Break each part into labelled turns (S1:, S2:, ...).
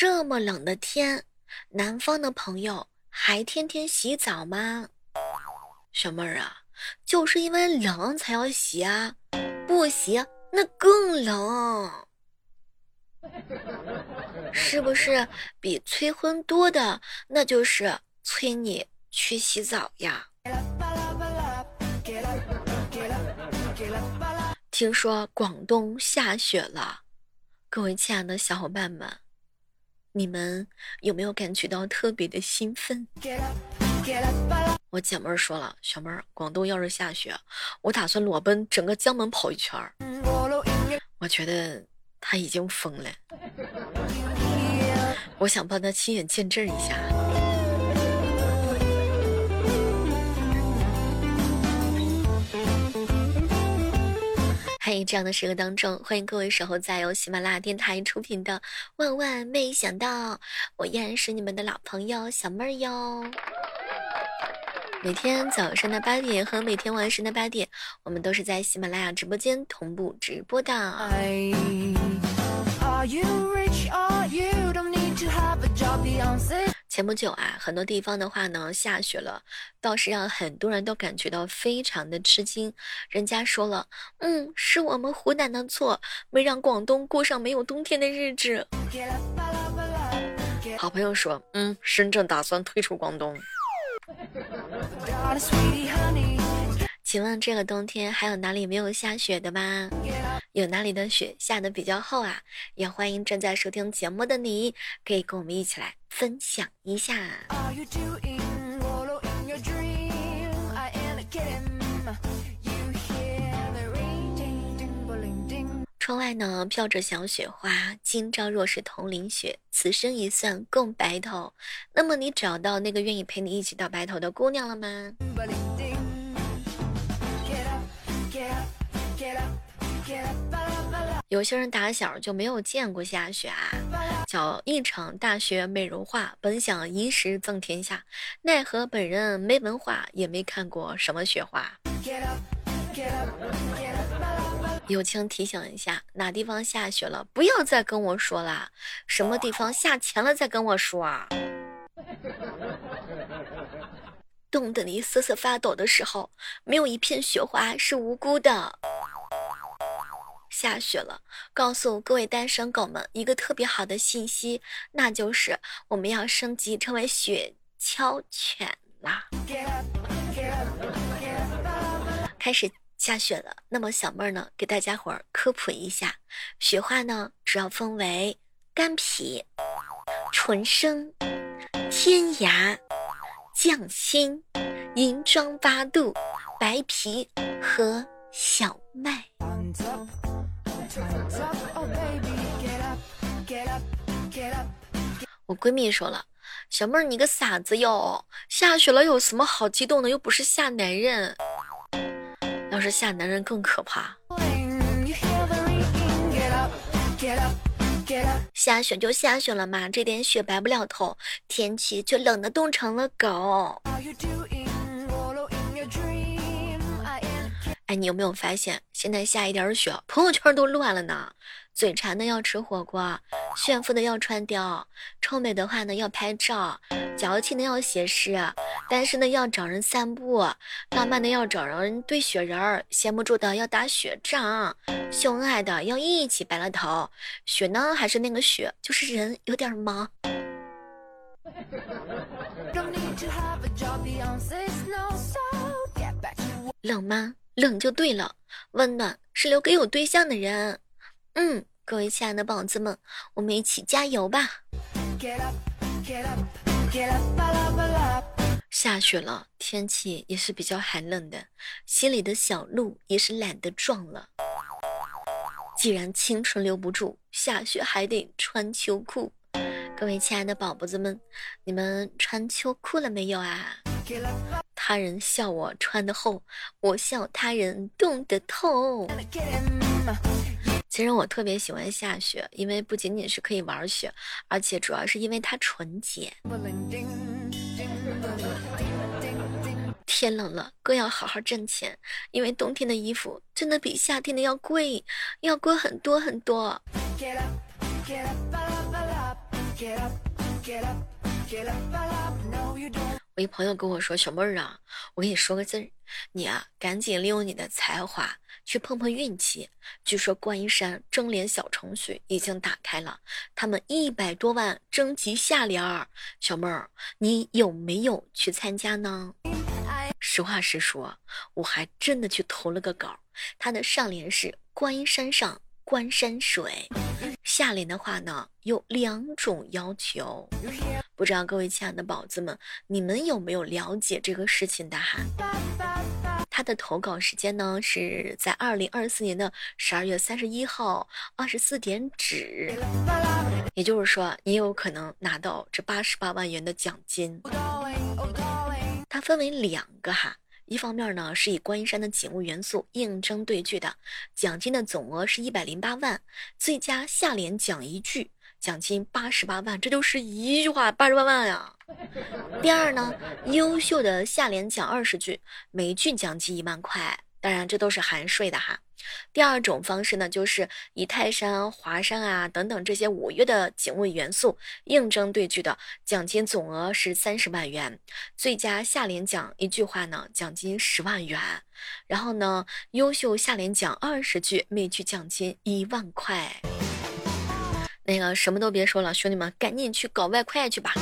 S1: 这么冷的天，南方的朋友还天天洗澡吗？小妹儿啊，就是因为冷才要洗啊，不洗那更冷，是不是？比催婚多的，那就是催你去洗澡呀。听说广东下雪了，各位亲爱的小伙伴们，你们有没有感觉到特别的兴奋？我姐妹儿说了，小妹儿，广东要是下雪，我打算裸奔整个江门跑一圈儿。我觉得他已经疯了，我想帮他亲眼见证一下。这样的时刻当中，欢迎各位守候在由喜马拉雅电台出品的《万万没想到》，我依然是你们的老朋友小妹儿哟。每天早上的八点和每天晚上的八点，我们都是在喜马拉雅直播间同步直播的。前不久啊，很多地方的话呢下雪了，倒是让很多人都感觉到非常的吃惊。人家说了，嗯，是我们湖南的错，没让广东过上没有冬天的日子。好朋友说，嗯，深圳打算退出广东。请问这个冬天还有哪里没有下雪的吗？有哪里的雪下的比较厚啊？也欢迎正在收听节目的你，可以跟我们一起来分享一下。窗外呢飘着小雪花，今朝若是同淋雪，此生一算共白头。那么你找到那个愿意陪你一起到白头的姑娘了吗？有些人打小就没有见过下雪啊，叫一场大雪美如画，本想一时赠天下，奈何本人没文化，也没看过什么雪花。友情提醒一下，哪地方下雪了，不要再跟我说啦，什么地方下钱了再跟我说啊。冻得你瑟瑟发抖的时候，没有一片雪花是无辜的。下雪了，告诉各位单身狗们一个特别好的信息，那就是我们要升级成为雪橇犬啦！开始下雪了，那么小妹儿呢，给大家伙儿科普一下，雪花呢主要分为干皮、纯生、天涯、匠心、银装八度、白皮和小麦。我闺蜜说了：“小妹儿，你个傻子哟！下雪了有什么好激动的？又不是吓男人，要是吓男人更可怕。下雪就下雪了嘛，这点雪白不了头，天气却冷得冻成了狗。”哎，你有没有发现，现在下一点雪，朋友圈都乱了呢？嘴馋的要吃火锅，炫富的要穿貂，臭美的话呢要拍照，矫情的要写诗，单身的要找人散步，浪漫的要找人堆雪人儿，闲不住的要打雪仗，秀恩爱的要一起白了头。雪呢，还是那个雪，就是人有点忙。冷吗？冷就对了，温暖是留给有对象的人。嗯，各位亲爱的宝子们，我们一起加油吧！下雪了，天气也是比较寒冷的，心里的小鹿也是懒得撞了。既然青春留不住，下雪还得穿秋裤。各位亲爱的宝宝子们，你们穿秋裤了没有啊？他人笑我穿的厚，我笑他人冻得透。其实我特别喜欢下雪，因为不仅仅是可以玩雪，而且主要是因为它纯洁。天冷了，更要好好挣钱，因为冬天的衣服真的比夏天的要贵，要贵很多很多。我一朋友跟我说：“小妹儿啊，我跟你说个字儿，你啊，赶紧利用你的才华去碰碰运气。据说观音山征联小程序已经打开了，他们一百多万征集下联儿。小妹儿，你有没有去参加呢？实话实说，我还真的去投了个稿。他的上联是观音山上观山水，下联的话呢有两种要求。”不知道各位亲爱的宝子们，你们有没有了解这个事情的哈？他的投稿时间呢是在二零二四年的十二月三十一号二十四点止，也就是说，你有可能拿到这八十八万元的奖金。它分为两个哈，一方面呢是以观音山的景物元素应征对句的，奖金的总额是一百零八万，最佳下联讲一句。奖金八十八万，这就是一句话八十八万呀。第二呢，优秀的下联奖二十句，每句奖金一万块，当然这都是含税的哈。第二种方式呢，就是以泰山、华山啊等等这些五岳的景物元素应征对句的，奖金总额是三十万元。最佳下联奖一句话呢，奖金十万元。然后呢，优秀下联奖二十句，每句奖金一万块。那个什么都别说了，兄弟们，赶紧去搞外快去吧！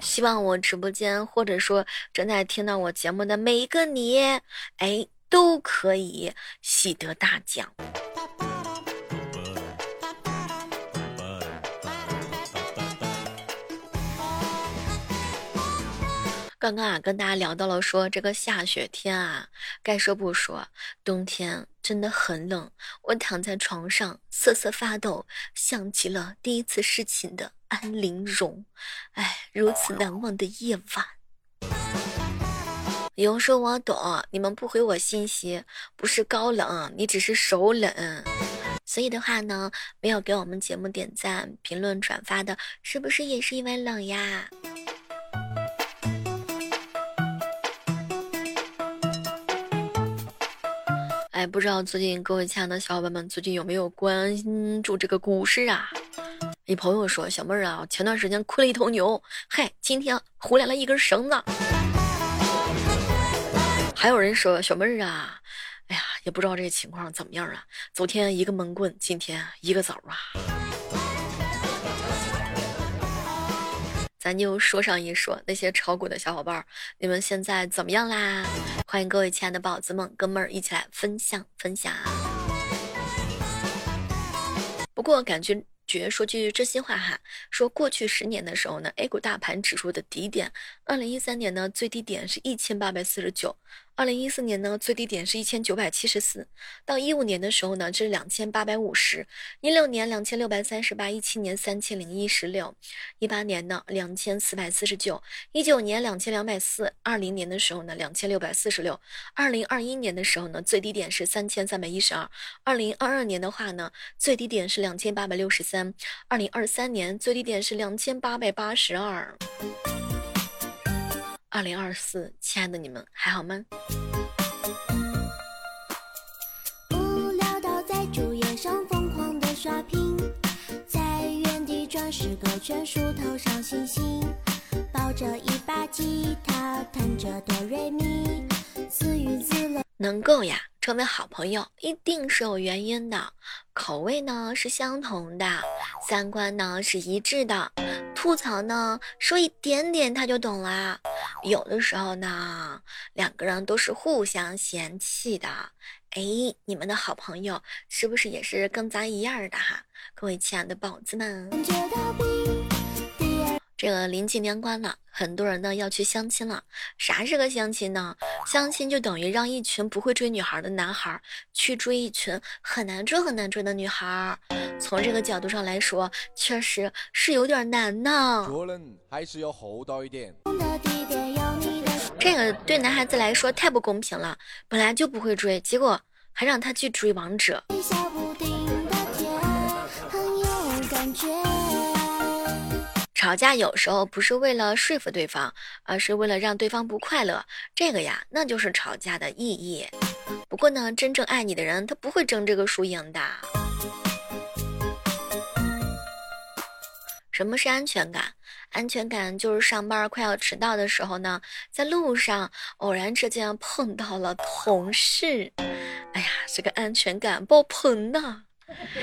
S1: 希望我直播间或者说正在听到我节目的每一个你，哎，都可以喜得大奖。刚刚啊，跟大家聊到了说这个下雪天啊，该说不说，冬天真的很冷。我躺在床上瑟瑟发抖，像极了第一次侍寝的安陵容。哎，如此难忘的夜晚。有人说我懂，你们不回我信息，不是高冷，你只是手冷。所以的话呢，没有给我们节目点赞、评论、转发的，是不是也是因为冷呀？不知道最近各位亲爱的小伙伴们最近有没有关注这个股市啊？一朋友说小妹儿啊，前段时间亏了一头牛，嗨，今天胡来了一根绳子。还有人说小妹儿啊，哎呀，也不知道这情况怎么样啊？昨天一个闷棍，今天一个枣啊。咱就说上一说那些炒股的小伙伴，你们现在怎么样啦？欢迎各位亲爱的宝子们、哥们儿一起来分享分享。不过感觉觉说句真心话哈，说过去十年的时候呢，A 股大盘指数的低点，二零一三年呢最低点是一千八百四十九。二零一四年呢，最低点是一千九百七十四，到一五年的时候呢，这是两千八百五十，一六年两千六百三十八，一七年三千零一十六，一八年呢两千四百四十九，一九年两千两百四，二零年的时候呢两千六百四十六，二零二一年的时候呢最低点是三千三百一十二，二零二二年的话呢最低点是两千八百六十三，二零二三年最低点是两千八百八十二。二零二四，亲爱的你们还好吗？无聊到在主页上疯狂的刷屏，在原地转十个圈数头上星星，抱着一把吉他弹着哆瑞咪，自娱自乐。能够呀，成为好朋友一定是有原因的，口味呢是相同的，三观呢是一致的。吐槽呢，说一点点他就懂啦。有的时候呢，两个人都是互相嫌弃的。哎，你们的好朋友是不是也是跟咱一样的哈？各位亲爱的宝子们。这个临近年关了，很多人呢要去相亲了。啥是个相亲呢？相亲就等于让一群不会追女孩的男孩去追一群很难追很难追的女孩。从这个角度上来说，确实是有点难呢。做人还是要厚道一点。这个对男孩子来说太不公平了，本来就不会追，结果还让他去追王者。吵架有时候不是为了说服对方，而是为了让对方不快乐。这个呀，那就是吵架的意义。不过呢，真正爱你的人，他不会争这个输赢的。什么是安全感？安全感就是上班快要迟到的时候呢，在路上偶然之间碰到了同事，哎呀，这个安全感爆棚呐！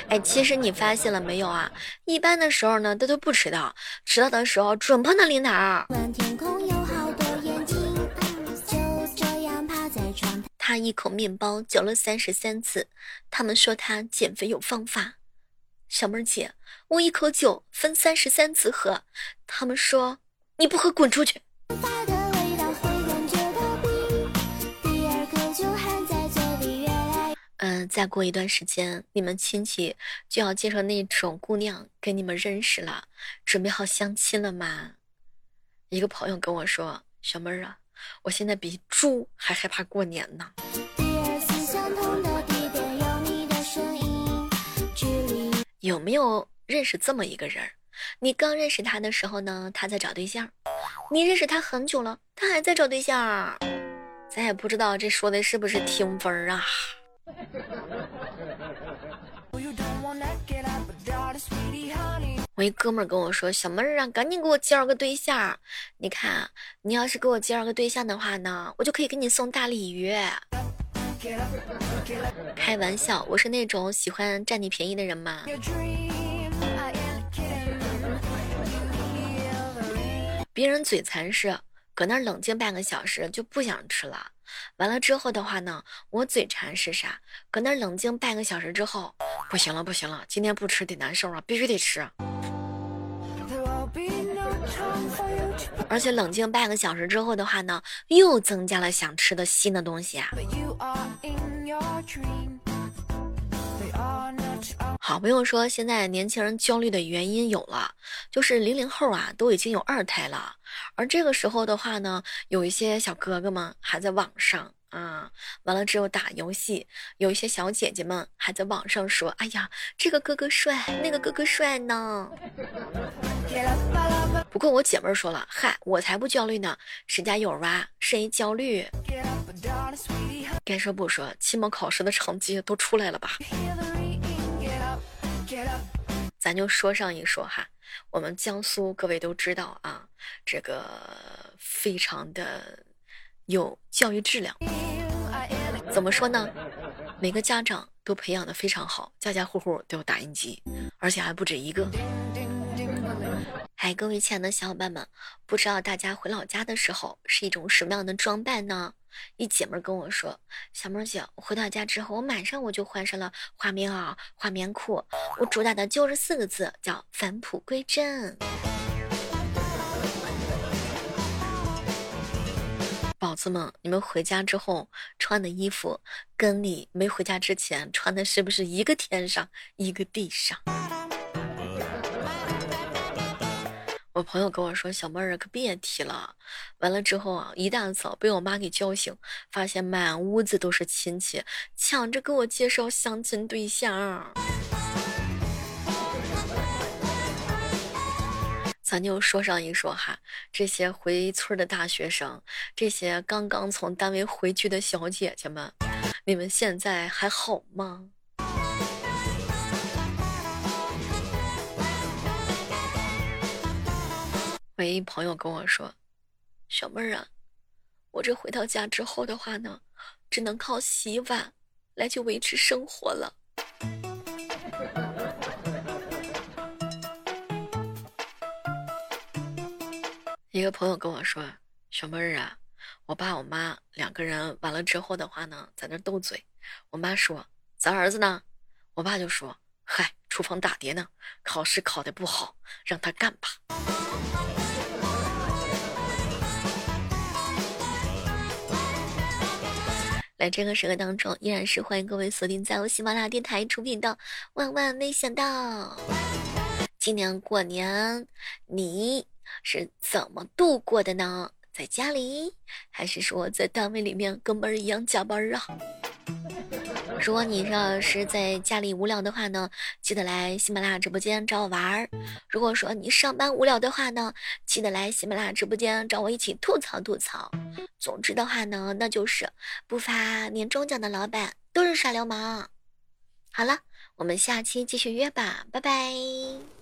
S1: 哎，其实你发现了没有啊？一般的时候呢，他都不迟到，迟到的时候准碰到领导。他一口面包嚼了三十三次，他们说他减肥有方法。小妹儿姐，我一口酒分三十三次喝，他们说你不喝滚出去。嗯，再过一段时间，你们亲戚就要介绍那种姑娘给你们认识了，准备好相亲了吗？一个朋友跟我说，小妹儿啊，我现在比猪还害怕过年呢。有没有认识这么一个人？你刚认识他的时候呢，他在找对象；你认识他很久了，他还在找对象。咱也不知道这说的是不是听风啊？我一哥们跟我说：“小妹儿啊，赶紧给我介绍个对象。你看，你要是给我介绍个对象的话呢，我就可以给你送大鲤鱼。”开玩笑，我是那种喜欢占你便宜的人吗？别人嘴馋是搁那冷静半个小时就不想吃了，完了之后的话呢，我嘴馋是啥？搁那冷静半个小时之后，不行了不行了，今天不吃得难受啊，必须得吃。而且冷静半个小时之后的话呢，又增加了想吃的新的东西啊。好，不用说，现在年轻人焦虑的原因有了，就是零零后啊都已经有二胎了，而这个时候的话呢，有一些小哥哥们还在网上。啊，完了之后打游戏，有一些小姐姐们还在网上说：“哎呀，这个哥哥帅，那个哥哥帅呢。”不过我姐妹说了：“嗨，我才不焦虑呢，谁家有娃谁焦虑。”该说不说，期末考试的成绩都出来了吧？咱就说上一说哈，我们江苏各位都知道啊，这个非常的。有教育质量，怎么说呢？每个家长都培养的非常好，家家户户都有打印机，而且还不止一个。嗨，各位亲爱的小伙伴们，不知道大家回老家的时候是一种什么样的装扮呢？一姐妹跟我说：“小妹儿姐，我回到家之后，我马上我就换上了花棉袄、花棉裤，我主打的就是四个字，叫返璞归真。”宝子们，你们回家之后穿的衣服，跟你没回家之前穿的是不是一个天上一个地上？我朋友跟我说：“小妹儿可别提了。”完了之后啊，一大早被我妈给叫醒，发现满屋子都是亲戚，抢着给我介绍相亲对象。咱就说上一说哈，这些回村的大学生，这些刚刚从单位回去的小姐姐们，你们现在还好吗？唯一朋友跟我说：“小妹儿啊，我这回到家之后的话呢，只能靠洗碗来去维持生活了。”一个朋友跟我说：“小妹儿啊，我爸我妈两个人完了之后的话呢，在那斗嘴。我妈说：‘咱儿子呢？’我爸就说：‘嗨，厨房打碟呢，考试考得不好，让他干吧。’在这个时刻当中，依然是欢迎各位锁定在我喜马拉雅电台出品的《万万没想到》。今年过年，你……是怎么度过的呢？在家里，还是说在单位里面跟班儿一样加班啊？如果你要是在家里无聊的话呢，记得来喜马拉雅直播间找我玩儿。如果说你上班无聊的话呢，记得来喜马拉雅直播间找我一起吐槽吐槽。总之的话呢，那就是不发年终奖的老板都是耍流氓。好了，我们下期继续约吧，拜拜。